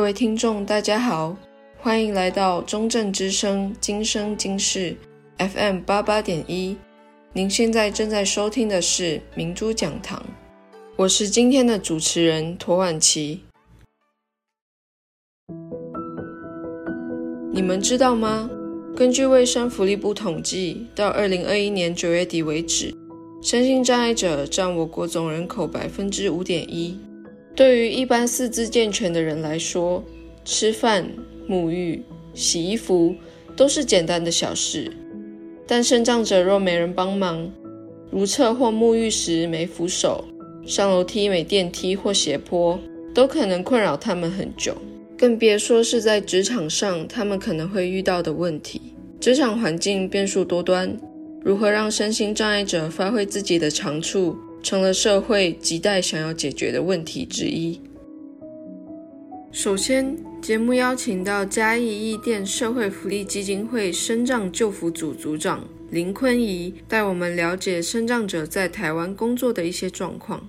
各位听众，大家好，欢迎来到中正之声今生今世 FM 八八点一。您现在正在收听的是明珠讲堂，我是今天的主持人庹婉琪。你们知道吗？根据卫生福利部统计，到二零二一年九月底为止，身心障碍者占我国总人口百分之五点一。对于一般四肢健全的人来说，吃饭、沐浴、洗衣服都是简单的小事。但身障者若没人帮忙，如厕或沐浴时没扶手、上楼梯没电梯或斜坡，都可能困扰他们很久。更别说是在职场上，他们可能会遇到的问题。职场环境变数多端，如何让身心障碍者发挥自己的长处？成了社会亟待想要解决的问题之一。首先，节目邀请到嘉义伊甸社会福利基金会身障就服组组长林坤仪，带我们了解身障者在台湾工作的一些状况。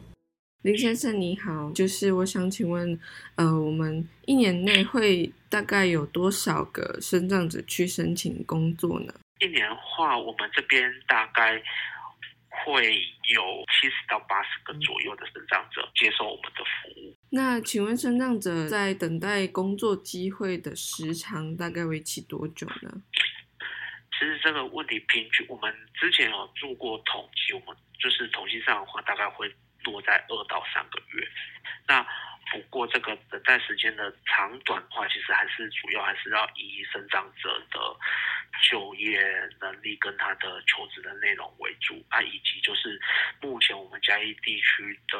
林先生你好，就是我想请问，呃，我们一年内会大概有多少个身障者去申请工作呢？一年话，我们这边大概。会有七十到八十个左右的身障者接受我们的服务。那请问身障者在等待工作机会的时长大概为期多久呢？其实这个问题平均，我们之前有做过统计，我们就是统计上的话，大概会落在二到三个月。那不过这个等待时间的长短的话，其实还是主要还是要以生长者的就业能力跟他的求职的内容为主啊，以及就是目前我们嘉义地区的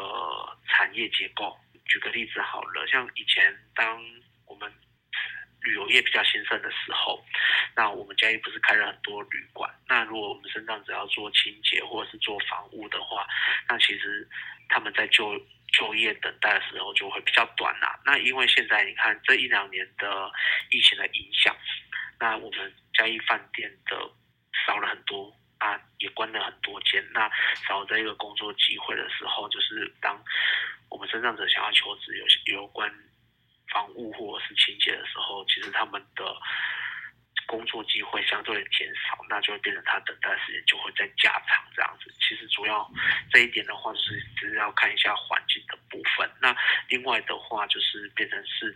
产业结构。举个例子好了，像以前当我们旅游业比较兴盛的时候，那我们嘉义不是开了很多旅馆？那如果我们身障者要做清洁或者是做房屋的话，那其实他们在就就业等待的时候就会比较短啦。那因为现在你看这一两年的疫情的影响，那我们嘉义饭店的少了很多啊，也关了很多间。那少这一个工作机会的时候，就是当我们身上者想要求职有有关房务或者是清洁的时候，其实他们的。工作机会相对减少，那就会变成他等待时间就会再加长这样子。其实主要这一点的话，就是只是要看一下环境的部分。那另外的话，就是变成是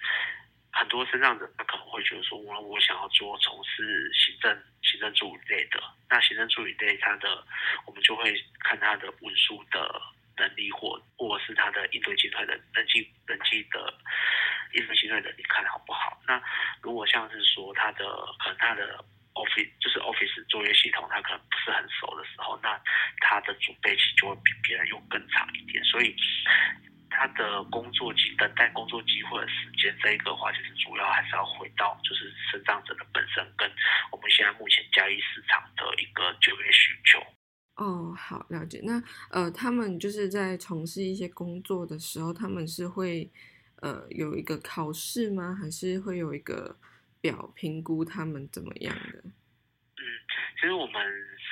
很多身上的他可能会觉得说，我我想要做从事行政行政助理类的。那行政助理类，他的我们就会看他的文书的能力，或或者是他的应对进退的人际人际的。应对进退的，你看好不好？那如果像是说他的可能他的 office 就是 office 作业系统，他可能不是很熟的时候，那他的准备期就会比别人又更长一点。所以他的工作机等待工作机会的时间，这一个话其实主要还是要回到就是身障者的本身跟我们现在目前交易市场的一个就业需求。哦，好，了解。那呃，他们就是在从事一些工作的时候，他们是会。呃，有一个考试吗？还是会有一个表评估他们怎么样的？嗯，其实我们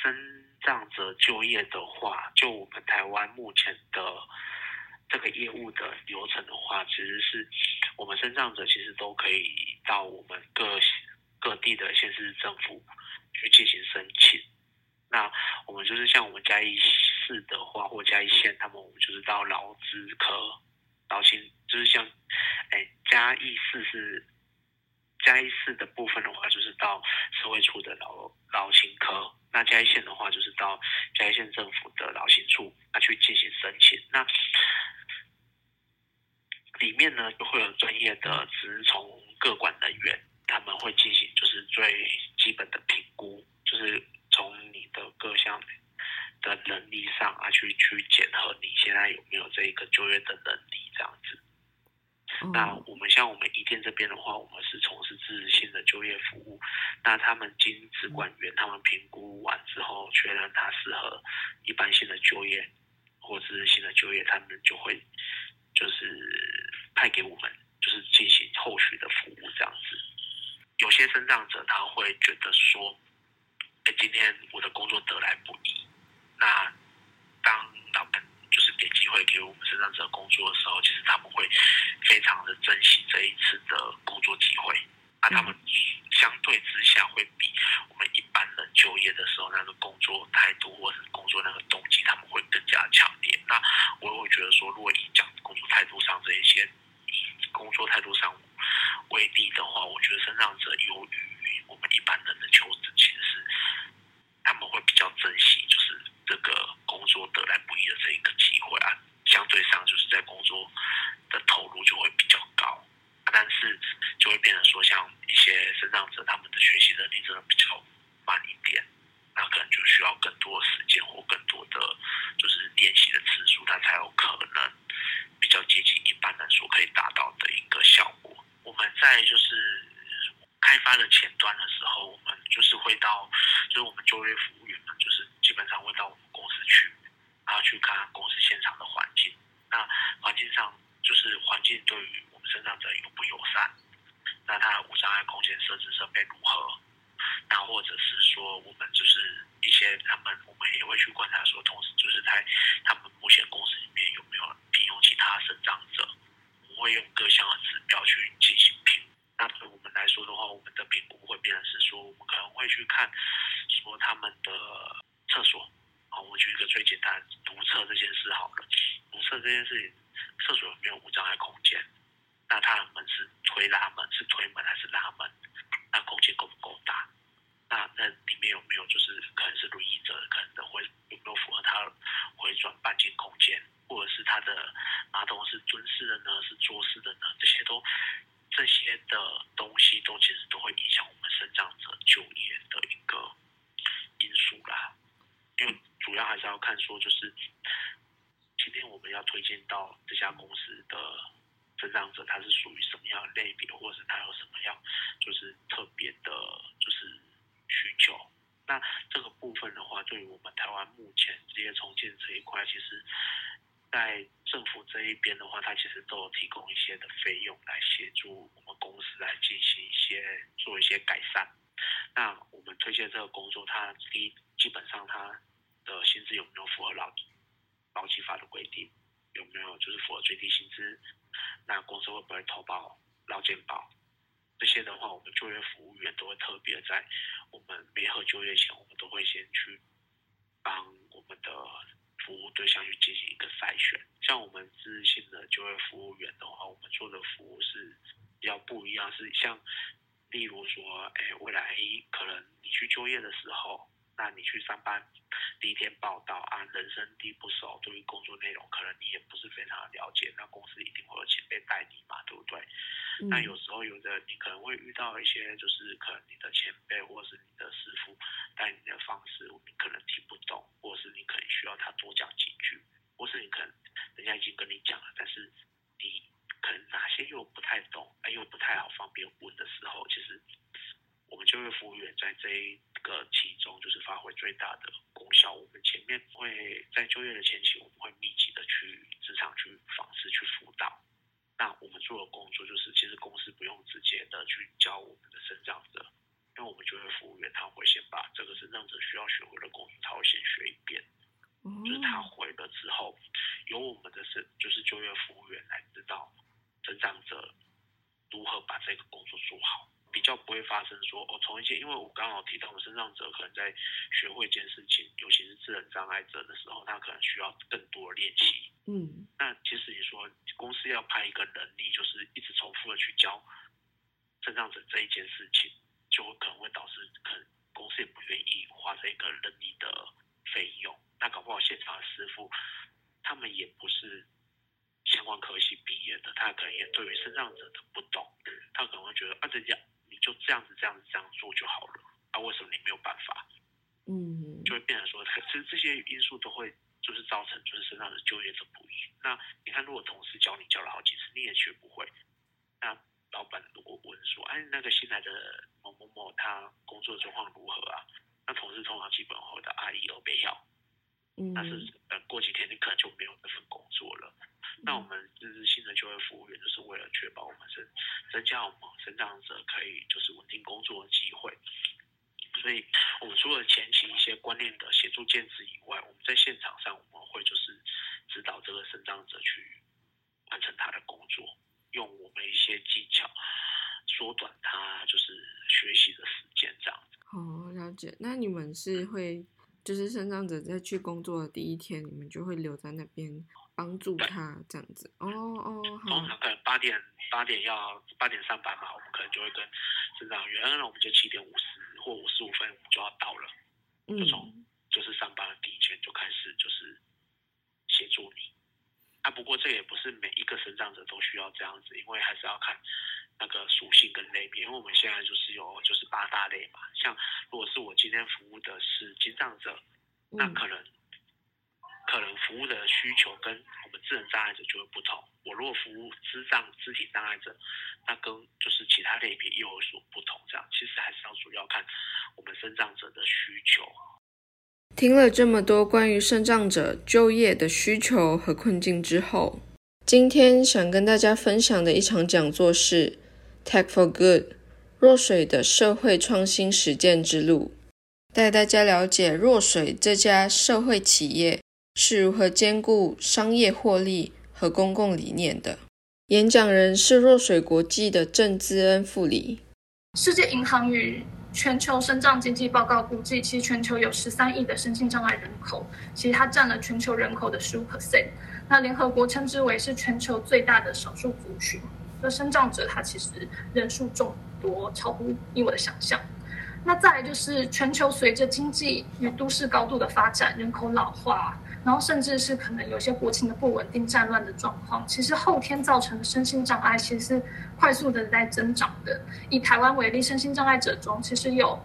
身障者就业的话，就我们台湾目前的这个业务的流程的话，其实是我们身障者其实都可以到我们各各地的县市政府去进行申请。那我们就是像我们嘉义市的话，或嘉义县，他们我们就是到劳资科。劳勤就是像，哎，嘉义市是嘉义市的部分的话，就是到社会处的劳劳勤科；那嘉义县的话，就是到嘉义县政府的劳勤处，那去进行申请。那里面呢，就会有专业的职从各管人员，他们会进行就是最基本的评估，就是从你的各项。的能力上啊，去去检核你现在有没有这一个就业的能力这样子。嗯、那我们像我们一店这边的话，我们是从事支持性的就业服务。那他们经职管员他们评估完之后，确认他适合一般性的就业或支持性的就业，他们就会就是派给我们，就是进行后续的服务这样子。有些身障者他会觉得说，哎，今天我的工作得来不易。那当老板就是给机会给我们身障者工作的时候，其实他们会非常的珍惜这一次的工作机会那他们相对之下会比我们一般人就业的时候那个工作态度或者是工作那个动机，他们会更加强烈。那我也会觉得说，如果以讲工作态度上这一些，以工作态度上为例的话，我觉得身上者优于我们一般人的求职，其实是他们会比较珍惜，就是这个工作得来不易的这一个机会啊。相对上，就是在工作的投入就会比较高。但是就会变成说，像一些身障者，他们的学习能力真的比较慢一点，那可能就需要更多时间或更多的就是练习的次数，他才有可能比较接近一般人所可以达到的一个效果。我们在就是开发的前端的时候，我们就是会到，就是我们就业服务，基本上会到我们公司去，然后去看看公司现场的环境。那环境上就是环境对于身障者友不友善？那他的无障碍空间设置设备如何？那或者是说，我们就是一些他们，我们也会去观察说，同时就是在他们目前公司里面有没有聘用其他身障者？我会用各项的指标去进行评估。那对我们来说的话，我们的评估会变成是说，我们可能会去看说他们的厕所。好，我举一个最简单，独厕这件事好了。独厕这件事情，厕所有没有无障碍空间？那他的门是推拉门，是推门还是拉门？那空间够不够大？那那里面有没有就是可能是轮椅者，可能的会有没有符合他回转半径空间？或者是他的马桶是蹲式的呢？是坐式的呢？这些都这些的东西都其实都会影响我们身障者就业的一个因素啦。因为主要还是要看说，就是今天我们要推荐到这家公司的。身障者他是属于什么样类别，或者是他有什么样就是特别的，就是需求。那这个部分的话，对于我们台湾目前职业重建这一块，其实，在政府这一边的话，它其实都有提供一些的费用来协助我们公司来进行一些做一些改善。那我们推荐这个工作，它第一基本上它的薪资有没有符合劳劳基法的规定？有没有就是符合最低薪资？那公司会不会投保劳健保？这些的话，我们就业服务员都会特别在我们媒合就业前，我们都会先去帮我们的服务对象去进行一个筛选。像我们自信的就业服务员的话，我们做的服务是比较不一样，是像例如说，哎，未来可能你去就业的时候。那你去上班第一天报到啊，人生地不熟，对于工作内容可能你也不是非常的了解，那公司一定会有前辈带你嘛，对不对？嗯、那有时候有的你可能会遇到一些，就是可能你的前辈或是你的师傅带你的方式，你可能听不懂，或是你可能需要他多讲几句，或是你可能人家已经跟你讲了，但是你可能哪些又不太懂，哎，又不太好方便问的时候，其实。我们就业服务员在这一个其中就是发挥最大的功效。我们前面会在就业的前期，我们会密集的去职场去访视去辅导。那我们做的工作就是，其实公司不用直接的去教我们的生长者，因为我们就业服务员他会先把这个生长者需要学会的工作，他会先学一遍。就是他回了之后，由我们的是就是就业服务员来知道身障者如何把这个工作做好。比较不会发生说哦，从一些，因为我刚好提到，我们身障者可能在学会一件事情，尤其是智能障碍者的时候，他可能需要更多的练习。嗯，那其实你说公司要派一个人力，就是一直重复的去教身障者这一件事情，就可能会导致可能公司也不愿意花这个人力的费用。那搞不好现场的师傅，他们也不是相关科系毕业的，他可能也对于身障者的不懂，他可能会觉得啊，这样。就这样子，这样子，这样做就好了。啊，为什么你没有办法？嗯，就会变成说，其 实这些因素都会就是造成就是身上的就业者不易。那你看，如果同事教你教了好几次，你也学不会，那老板如果问说，哎，那个新来的某某某他工作状况如何啊？那同事通常基本会的阿姨有没要。嗯，但是呃，过几天你可能就没有这份工作了。那我们日日新的就业服务员就是为了确保我们是增加我们成长者可以就是稳定工作的机会，所以我们除了前期一些观念的协助建制以外，我们在现场上我们会就是指导这个成长者去完成他的工作，用我们一些技巧缩短他就是学习的时间这样子。哦，了解。那你们是会。就是生长者在去工作的第一天，你们就会留在那边帮助他这样子？哦哦，好。通常可能八点八点要八点上班嘛，我们可能就会跟生长员，那我们就七点五十或五十五分我们就要到了，嗯、就从就是上班的第一天就开始就是协助你。啊，不过这也不是每一个身障者都需要这样子，因为还是要看那个属性跟类别。因为我们现在就是有就是八大类嘛，像如果是我今天服务的是经障者，那可能、嗯、可能服务的需求跟我们智能障碍者就会不同。我如果服务肢障肢体障碍者，那跟就是其他类别又有所不同。这样其实还是要主要看我们生长者的需求。听了这么多关于身障者就业的需求和困境之后，今天想跟大家分享的一场讲座是 Tech for Good 若水的社会创新实践之路，带大家了解若水这家社会企业是如何兼顾商业获利和公共理念的。演讲人是若水国际的郑姿恩副理。世界银行与全球身障经济报告估计，其实全球有十三亿的身心障碍人口，其实它占了全球人口的十五 percent。那联合国称之为是全球最大的少数族群。那身障者，它其实人数众多，超乎你我的想象。那再来就是全球随着经济与都市高度的发展，人口老化。然后甚至是可能有些国情的不稳定、战乱的状况，其实后天造成的身心障碍其实是快速的在增长的。以台湾为例，身心障碍者中其实有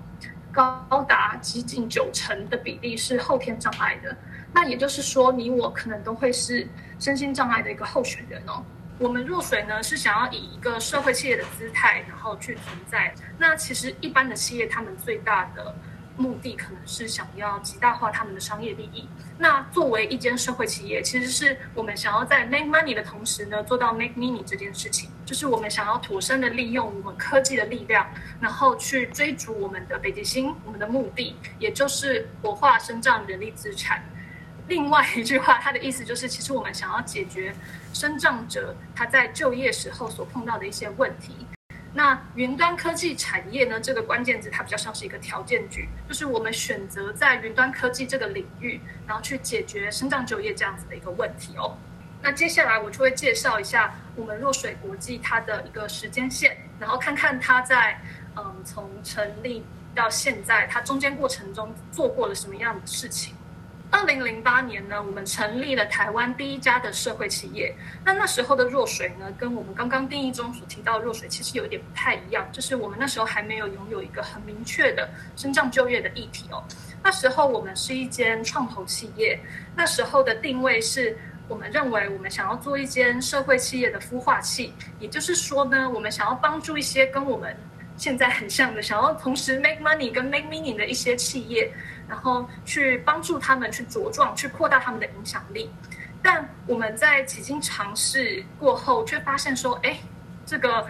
高达接近九成的比例是后天障碍的。那也就是说，你我可能都会是身心障碍的一个候选人哦。我们入水呢是想要以一个社会企业的姿态，然后去存在。那其实一般的企业，他们最大的目的可能是想要极大化他们的商业利益。那作为一间社会企业，其实是我们想要在 make money 的同时呢，做到 make meaning 这件事情，就是我们想要妥善的利用我们科技的力量，然后去追逐我们的北极星，我们的目的，也就是活化生长人力资产。另外一句话，它的意思就是，其实我们想要解决生长者他在就业时候所碰到的一些问题。那云端科技产业呢？这个关键字它比较像是一个条件句，就是我们选择在云端科技这个领域，然后去解决身障就业这样子的一个问题哦。那接下来我就会介绍一下我们若水国际它的一个时间线，然后看看它在嗯从成立到现在，它中间过程中做过了什么样的事情。二零零八年呢，我们成立了台湾第一家的社会企业。那那时候的弱水呢，跟我们刚刚定义中所提到的弱水其实有一点不太一样，就是我们那时候还没有拥有一个很明确的身障就业的议题哦。那时候我们是一间创投企业，那时候的定位是我们认为我们想要做一间社会企业的孵化器，也就是说呢，我们想要帮助一些跟我们现在很像的，想要同时 make money 跟 make meaning 的一些企业。然后去帮助他们去茁壮，去扩大他们的影响力。但我们在几经尝试过后，却发现说，哎，这个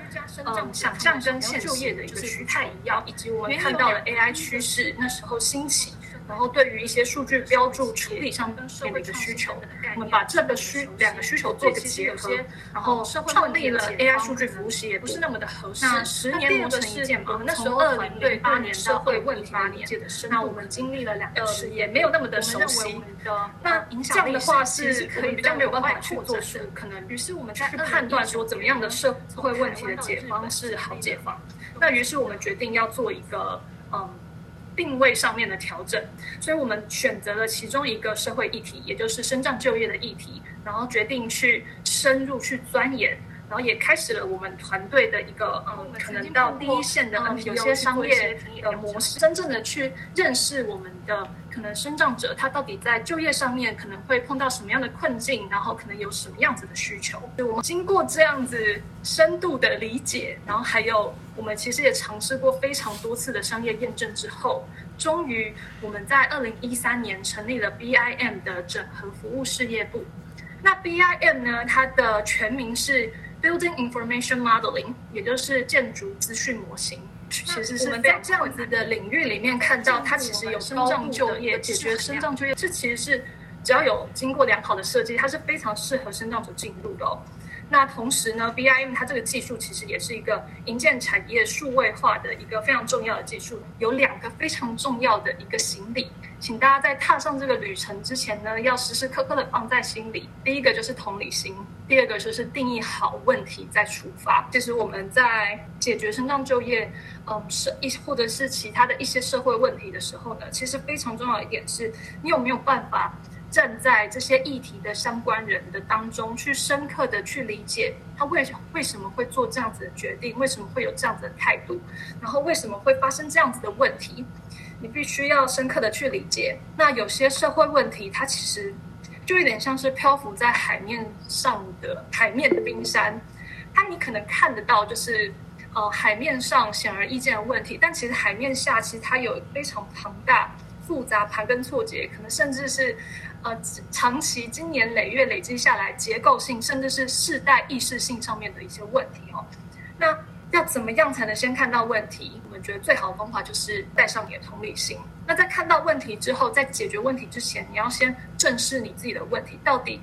嗯，想象跟现实的一个不太一样，以及我们看到了 AI 趋势那时候兴起。然后对于一些数据标注处理上面的一个需求，我们把这个需两个需求做一个结合，然后创立了 AI 数据服务事业部。不是那么的合适。那十年磨成一剑嘛。我们那时候二零零八年社会问题八年，那我们经历了两个事业，没有那么的熟悉。那这样的话是可以比较没有办法去做出可能。于是我们去判断说怎么样的社会问题的解方是好解方。那于是我们决定要做一个嗯。定位上面的调整，所以我们选择了其中一个社会议题，也就是深障就业的议题，然后决定去深入去钻研。然后也开始了我们团队的一个嗯，可能到第一线的有些商业的模式，真正的去认识我们的可能生长者，他到底在就业上面可能会碰到什么样的困境，然后可能有什么样子的需求。所以我们经过这样子深度的理解，然后还有我们其实也尝试过非常多次的商业验证之后，终于我们在二零一三年成立了 BIM 的整合服务事业部。那 BIM 呢，它的全名是。Building Information Modeling，也就是建筑资讯模型，其实是我们在这样子的领域里面看到，它其实有身障就业，解决身障就业，这其实是只要有经过良好的设计，它是非常适合身障者进入的哦。那同时呢，BIM 它这个技术其实也是一个营建产业数位化的一个非常重要的技术，有两个非常重要的一个行李，请大家在踏上这个旅程之前呢，要时时刻刻的放在心里。第一个就是同理心，第二个就是定义好问题再出发。其实我们在解决身障就业，嗯，社一或者是其他的一些社会问题的时候呢，其实非常重要一点是，你有没有办法。站在这些议题的相关人的当中，去深刻的去理解他为为什么会做这样子的决定，为什么会有这样子的态度，然后为什么会发生这样子的问题，你必须要深刻的去理解。那有些社会问题，它其实就有点像是漂浮在海面上的海面的冰山，它你可能看得到，就是呃海面上显而易见的问题，但其实海面下其实它有非常庞大、复杂、盘根错节，可能甚至是。呃，长期经年累月累积下来，结构性甚至是世代意识性上面的一些问题哦。那要怎么样才能先看到问题？我觉得最好的方法就是带上你的同理心。那在看到问题之后，在解决问题之前，你要先正视你自己的问题到底，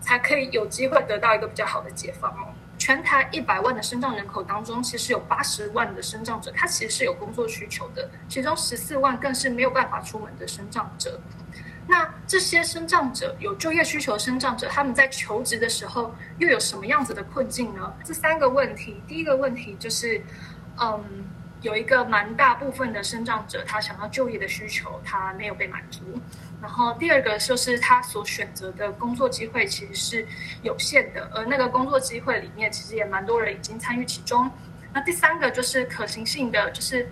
才可以有机会得到一个比较好的解方哦。全台一百万的身障人口当中，其实有八十万的身障者，他其实是有工作需求的，其中十四万更是没有办法出门的身障者。那这些身障者有就业需求的身障者，他们在求职的时候又有什么样子的困境呢？这三个问题，第一个问题就是，嗯，有一个蛮大部分的生障者，他想要就业的需求，他没有被满足。然后第二个就是他所选择的工作机会其实是有限的，而那个工作机会里面，其实也蛮多人已经参与其中。那第三个就是可行性的，就是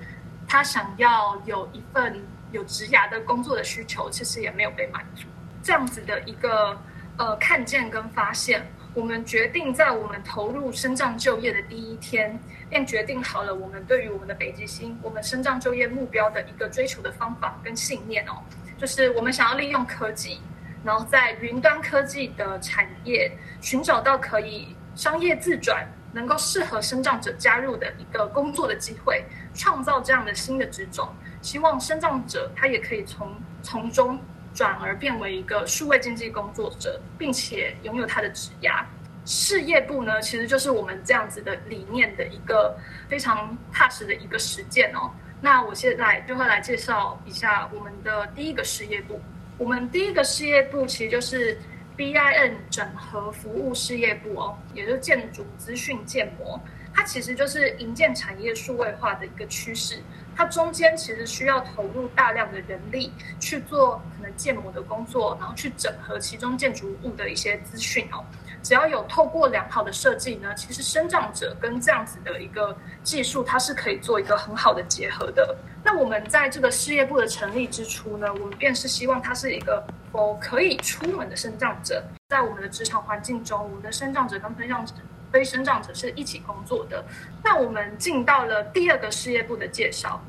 他想要有一份。有职涯的工作的需求，其实也没有被满足。这样子的一个呃看见跟发现，我们决定在我们投入身障就业的第一天，便决定好了我们对于我们的北极星，我们身障就业目标的一个追求的方法跟信念哦，就是我们想要利用科技，然后在云端科技的产业寻找到可以商业自转，能够适合生障者加入的一个工作的机会，创造这样的新的职种。希望生障者他也可以从从中转而变为一个数位经济工作者，并且拥有他的职涯。事业部呢，其实就是我们这样子的理念的一个非常踏实的一个实践哦。那我现在就会来介绍一下我们的第一个事业部。我们第一个事业部其实就是 BIN 整合服务事业部哦，也就是建筑资讯建模。它其实就是营建产业数位化的一个趋势。它中间其实需要投入大量的人力去做可能建模的工作，然后去整合其中建筑物的一些资讯哦。只要有透过良好的设计呢，其实生长者跟这样子的一个技术，它是可以做一个很好的结合的。那我们在这个事业部的成立之初呢，我们便是希望它是一个哦可以出门的生长者，在我们的职场环境中，我们的生长者跟非身障者。非生长者是一起工作的。那我们进到了第二个事业部的介绍，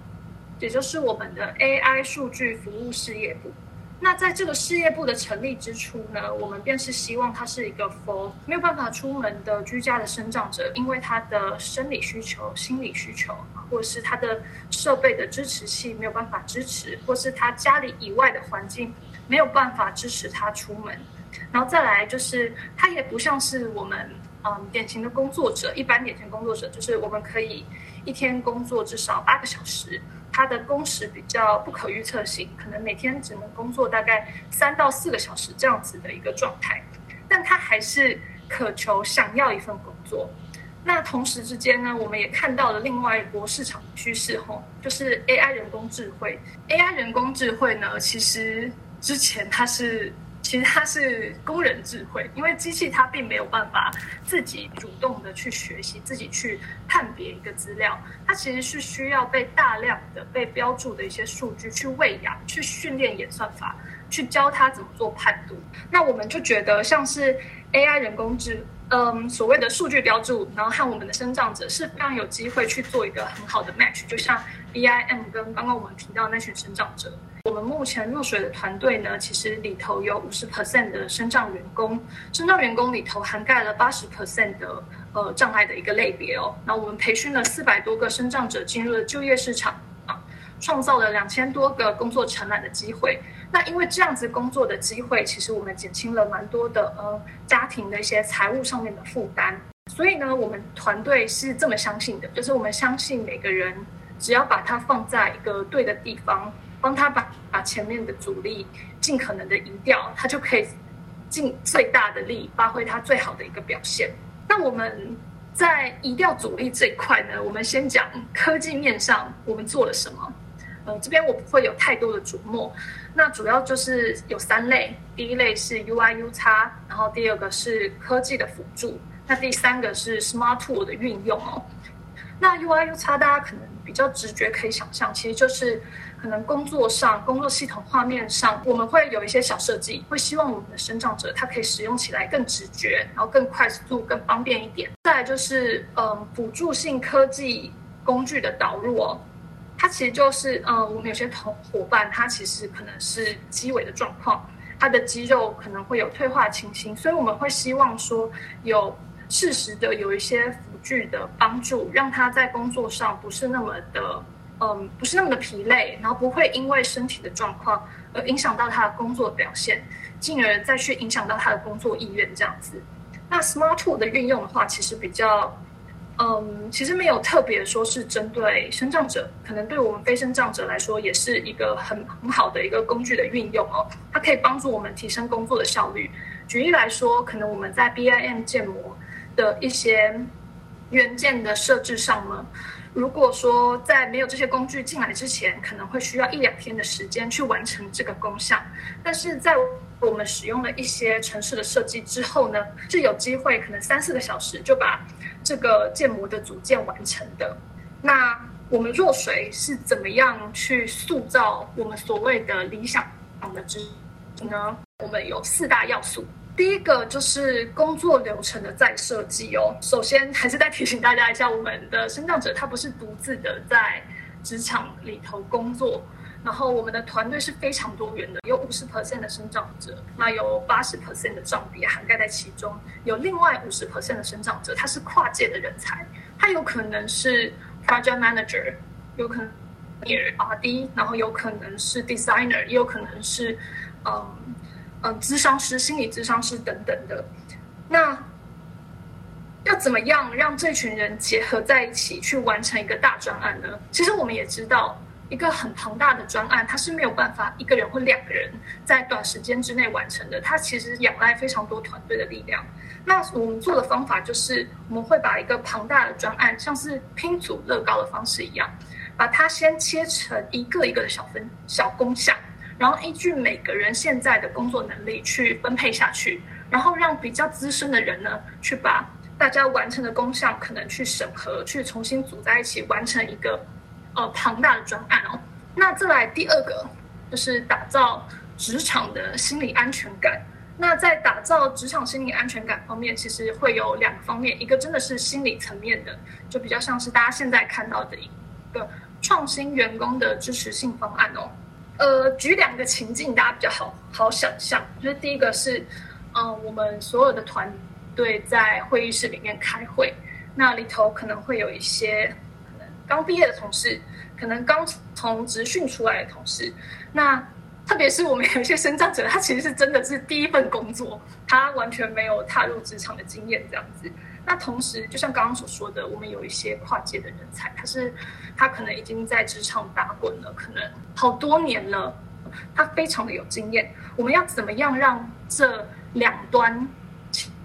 也就是我们的 AI 数据服务事业部。那在这个事业部的成立之初呢，我们便是希望它是一个 for 没有办法出门的居家的生长者，因为他的生理需求、心理需求，或是他的设备的支持器没有办法支持，或是他家里以外的环境没有办法支持他出门。然后再来就是，他也不像是我们。嗯，典型的工作者，一般典型工作者就是我们可以一天工作至少八个小时，他的工时比较不可预测性，可能每天只能工作大概三到四个小时这样子的一个状态，但他还是渴求想要一份工作。那同时之间呢，我们也看到了另外一波市场趋势，吼，就是 AI 人工智慧。AI 人工智慧呢，其实之前它是。其实它是工人智慧，因为机器它并没有办法自己主动的去学习，自己去判别一个资料，它其实是需要被大量的被标注的一些数据去喂养、去训练演算法，去教它怎么做判读。那我们就觉得像是 AI 人工智，嗯，所谓的数据标注，然后和我们的生长者是非常有机会去做一个很好的 match，就像 BIM 跟刚刚我们提到那群生长者。我们目前入水的团队呢，其实里头有五十 percent 的生长员工，生长员工里头涵盖了八十 percent 的呃障碍的一个类别哦。那我们培训了四百多个生长者进入了就业市场啊，创造了两千多个工作承揽的机会。那因为这样子工作的机会，其实我们减轻了蛮多的呃家庭的一些财务上面的负担。所以呢，我们团队是这么相信的，就是我们相信每个人只要把它放在一个对的地方，帮他把把前面的阻力尽可能的移掉，他就可以尽最大的力发挥他最好的一个表现。那我们在移掉阻力这一块呢，我们先讲科技面上我们做了什么。呃，这边我不会有太多的琢磨。那主要就是有三类，第一类是 UI/UX，然后第二个是科技的辅助，那第三个是 Smart Tool 的运用哦。那 UI/UX 大家可能比较直觉可以想象，其实就是可能工作上、工作系统画面上，我们会有一些小设计，会希望我们的生长者他可以使用起来更直觉，然后更快速、更方便一点。再来就是嗯，辅助性科技工具的导入哦。它其实就是，呃，我们有些同伙伴，他其实可能是肌萎的状况，他的肌肉可能会有退化情形，所以我们会希望说有适时的有一些辅具的帮助，让他在工作上不是那么的，嗯，不是那么的疲累，然后不会因为身体的状况而影响到他的工作表现，进而再去影响到他的工作意愿这样子。那 Smart Tool 的运用的话，其实比较。嗯，其实没有特别说是针对生障者，可能对我们非生障者来说，也是一个很很好的一个工具的运用哦。它可以帮助我们提升工作的效率。举例来说，可能我们在 BIM 建模的一些元件的设置上呢，如果说在没有这些工具进来之前，可能会需要一两天的时间去完成这个工项，但是在我们使用了一些城市的设计之后呢，是有机会可能三四个小时就把这个建模的组件完成的。那我们若水是怎么样去塑造我们所谓的理想的职呢？我们有四大要素。第一个就是工作流程的再设计哦。首先还是再提醒大家一下，我们的升降者他不是独自的在职场里头工作。然后我们的团队是非常多元的，有五十 percent 的生长者，那有八十 percent 的障比涵盖在其中，有另外五十 percent 的生长者，他是跨界的人才，他有可能是 project manager，有可能是 RRD 然后有可能是 designer，也有可能是嗯嗯咨商师、心理咨商师等等的。那要怎么样让这群人结合在一起去完成一个大专案呢？其实我们也知道。一个很庞大的专案，它是没有办法一个人或两个人在短时间之内完成的。它其实仰赖非常多团队的力量。那我们做的方法就是，我们会把一个庞大的专案，像是拼组乐高的方式一样，把它先切成一个一个的小分小工项，然后依据每个人现在的工作能力去分配下去，然后让比较资深的人呢，去把大家完成的工项可能去审核，去重新组在一起，完成一个。呃，庞大的专案哦。那再来第二个，就是打造职场的心理安全感。那在打造职场心理安全感方面，其实会有两个方面，一个真的是心理层面的，就比较像是大家现在看到的一个创新员工的支持性方案哦。呃，举两个情境，大家比较好好想象。就是第一个是，嗯、我们所有的团队在会议室里面开会，那里头可能会有一些。刚毕业的同事，可能刚从职训出来的同事，那特别是我们有一些生长者，他其实是真的是第一份工作，他完全没有踏入职场的经验这样子。那同时，就像刚刚所说的，我们有一些跨界的人才，他是他可能已经在职场打滚了，可能好多年了，他非常的有经验。我们要怎么样让这两端？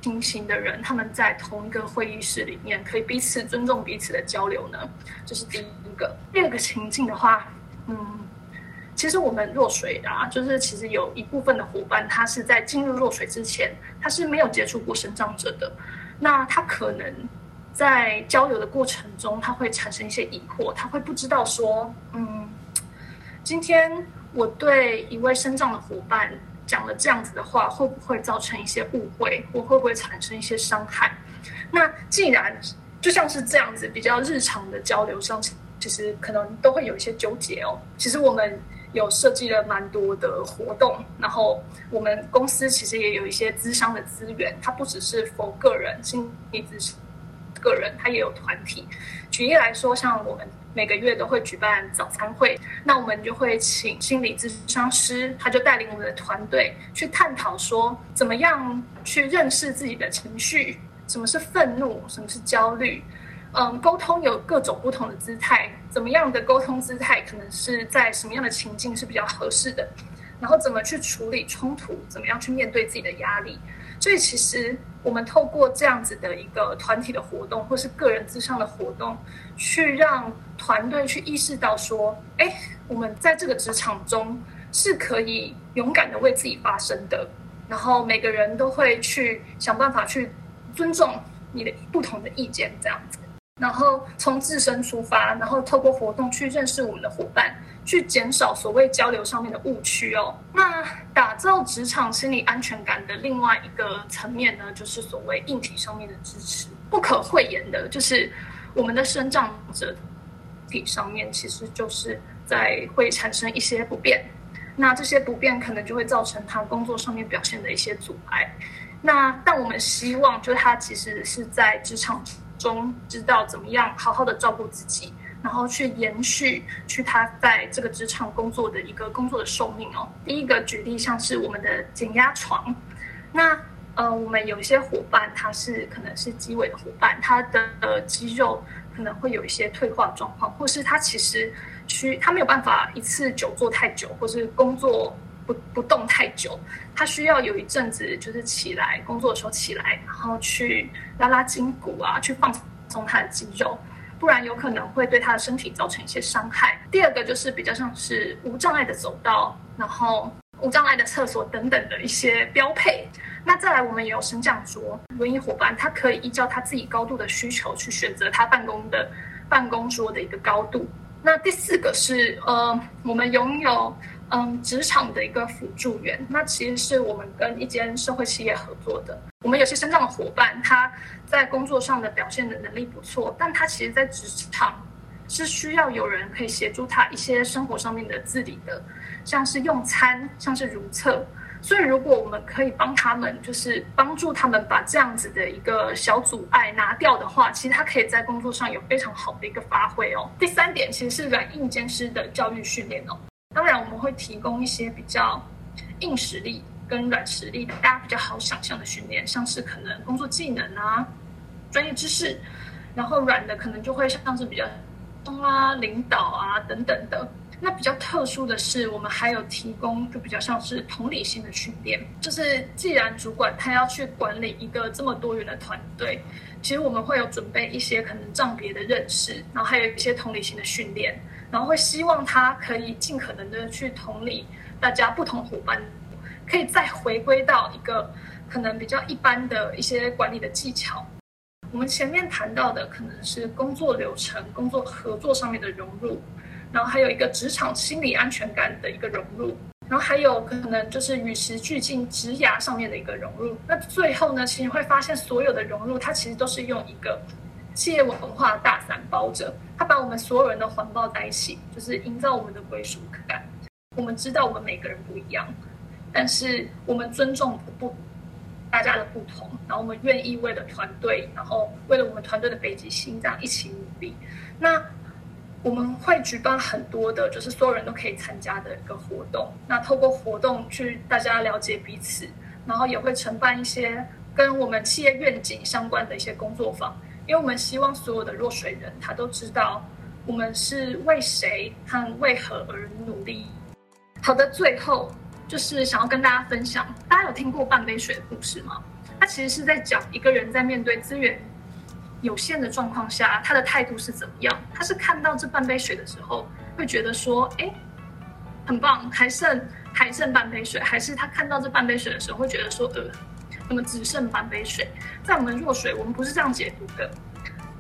平行的人，他们在同一个会议室里面，可以彼此尊重彼此的交流呢？这是第一个。第二个情境的话，嗯，其实我们若水啊，就是其实有一部分的伙伴，他是在进入若水之前，他是没有接触过身障者的。那他可能在交流的过程中，他会产生一些疑惑，他会不知道说，嗯，今天我对一位身障的伙伴。讲了这样子的话，会不会造成一些误会？或会不会产生一些伤害？那既然就像是这样子比较日常的交流上，其实可能都会有一些纠结哦。其实我们有设计了蛮多的活动，然后我们公司其实也有一些资商的资源，它不只是个人心理咨询，个人，他也有团体。举例来说，像我们每个月都会举办早餐会，那我们就会请心理咨商师，他就带领我们的团队去探讨说，怎么样去认识自己的情绪，什么是愤怒，什么是焦虑。嗯，沟通有各种不同的姿态，怎么样的沟通姿态可能是在什么样的情境是比较合适的，然后怎么去处理冲突，怎么样去面对自己的压力。所以其实我们透过这样子的一个团体的活动，或是个人之上的活动，去让团队去意识到说，哎，我们在这个职场中是可以勇敢的为自己发声的，然后每个人都会去想办法去尊重你的不同的意见，这样子。然后从自身出发，然后透过活动去认识我们的伙伴，去减少所谓交流上面的误区哦。那打造职场心理安全感的另外一个层面呢，就是所谓硬体上面的支持。不可讳言的，就是我们的身障者体上面，其实就是在会产生一些不便。那这些不便可能就会造成他工作上面表现的一些阻碍。那但我们希望，就是他其实是在职场。中知道怎么样好好的照顾自己，然后去延续去他在这个职场工作的一个工作的寿命哦。第一个举例像是我们的减压床，那呃我们有一些伙伴他是可能是肌萎的伙伴，他的呃肌肉可能会有一些退化状况，或是他其实需他没有办法一次久坐太久，或是工作。不不动太久，他需要有一阵子，就是起来工作的时候起来，然后去拉拉筋骨啊，去放松他的肌肉，不然有可能会对他的身体造成一些伤害。第二个就是比较像是无障碍的走道，然后无障碍的厕所等等的一些标配。那再来，我们也有升降桌，轮椅伙伴他可以依照他自己高度的需求去选择他办公的办公桌的一个高度。那第四个是呃，我们拥有。嗯，职场的一个辅助员，那其实是我们跟一间社会企业合作的。我们有些身障的伙伴，他在工作上的表现的能力不错，但他其实在职场是需要有人可以协助他一些生活上面的自理的，像是用餐，像是如厕。所以，如果我们可以帮他们，就是帮助他们把这样子的一个小阻碍拿掉的话，其实他可以在工作上有非常好的一个发挥哦。第三点，其实是软硬兼施的教育训练哦。会提供一些比较硬实力跟软实力，大家比较好想象的训练，像是可能工作技能啊、专业知识，然后软的可能就会像是比较中啊、领导啊等等的。那比较特殊的是，我们还有提供就比较像是同理心的训练，就是既然主管他要去管理一个这么多元的团队，其实我们会有准备一些可能障别的认识，然后还有一些同理心的训练。然后会希望他可以尽可能的去同理大家不同伙伴，可以再回归到一个可能比较一般的一些管理的技巧。我们前面谈到的可能是工作流程、工作合作上面的融入，然后还有一个职场心理安全感的一个融入，然后还有可能就是与时俱进职涯上面的一个融入。那最后呢，其实会发现所有的融入，它其实都是用一个。企业文化大伞包着，它把我们所有人都环抱在一起，就是营造我们的归属感。我们知道我们每个人不一样，但是我们尊重不大家的不同，然后我们愿意为了团队，然后为了我们团队的北极星这样一起努力。那我们会举办很多的，就是所有人都可以参加的一个活动。那透过活动去大家了解彼此，然后也会承办一些跟我们企业愿景相关的一些工作坊。因为我们希望所有的落水人，他都知道我们是为谁和为何而努力。好的，最后就是想要跟大家分享，大家有听过半杯水的故事吗？他其实是在讲一个人在面对资源有限的状况下，他的态度是怎么样。他是看到这半杯水的时候，会觉得说，哎，很棒，还剩还剩半杯水，还是他看到这半杯水的时候，会觉得说，呃。那么只剩半杯水，在我们弱水，我们不是这样解读的。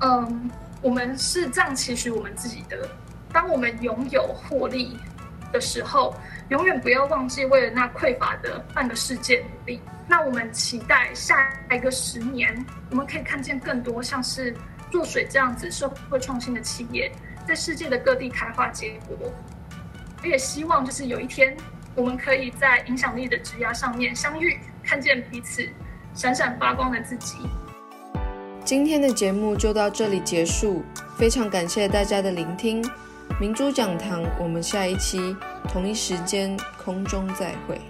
嗯，我们是这样期许我们自己的。当我们拥有获利的时候，永远不要忘记为了那匮乏的半个世界努力。那我们期待下一个十年，我们可以看见更多像是弱水这样子社会创新的企业，在世界的各地开花结果。我也希望就是有一天，我们可以在影响力的职涯上面相遇，看见彼此。闪闪发光的自己。今天的节目就到这里结束，非常感谢大家的聆听。明珠讲堂，我们下一期同一时间空中再会。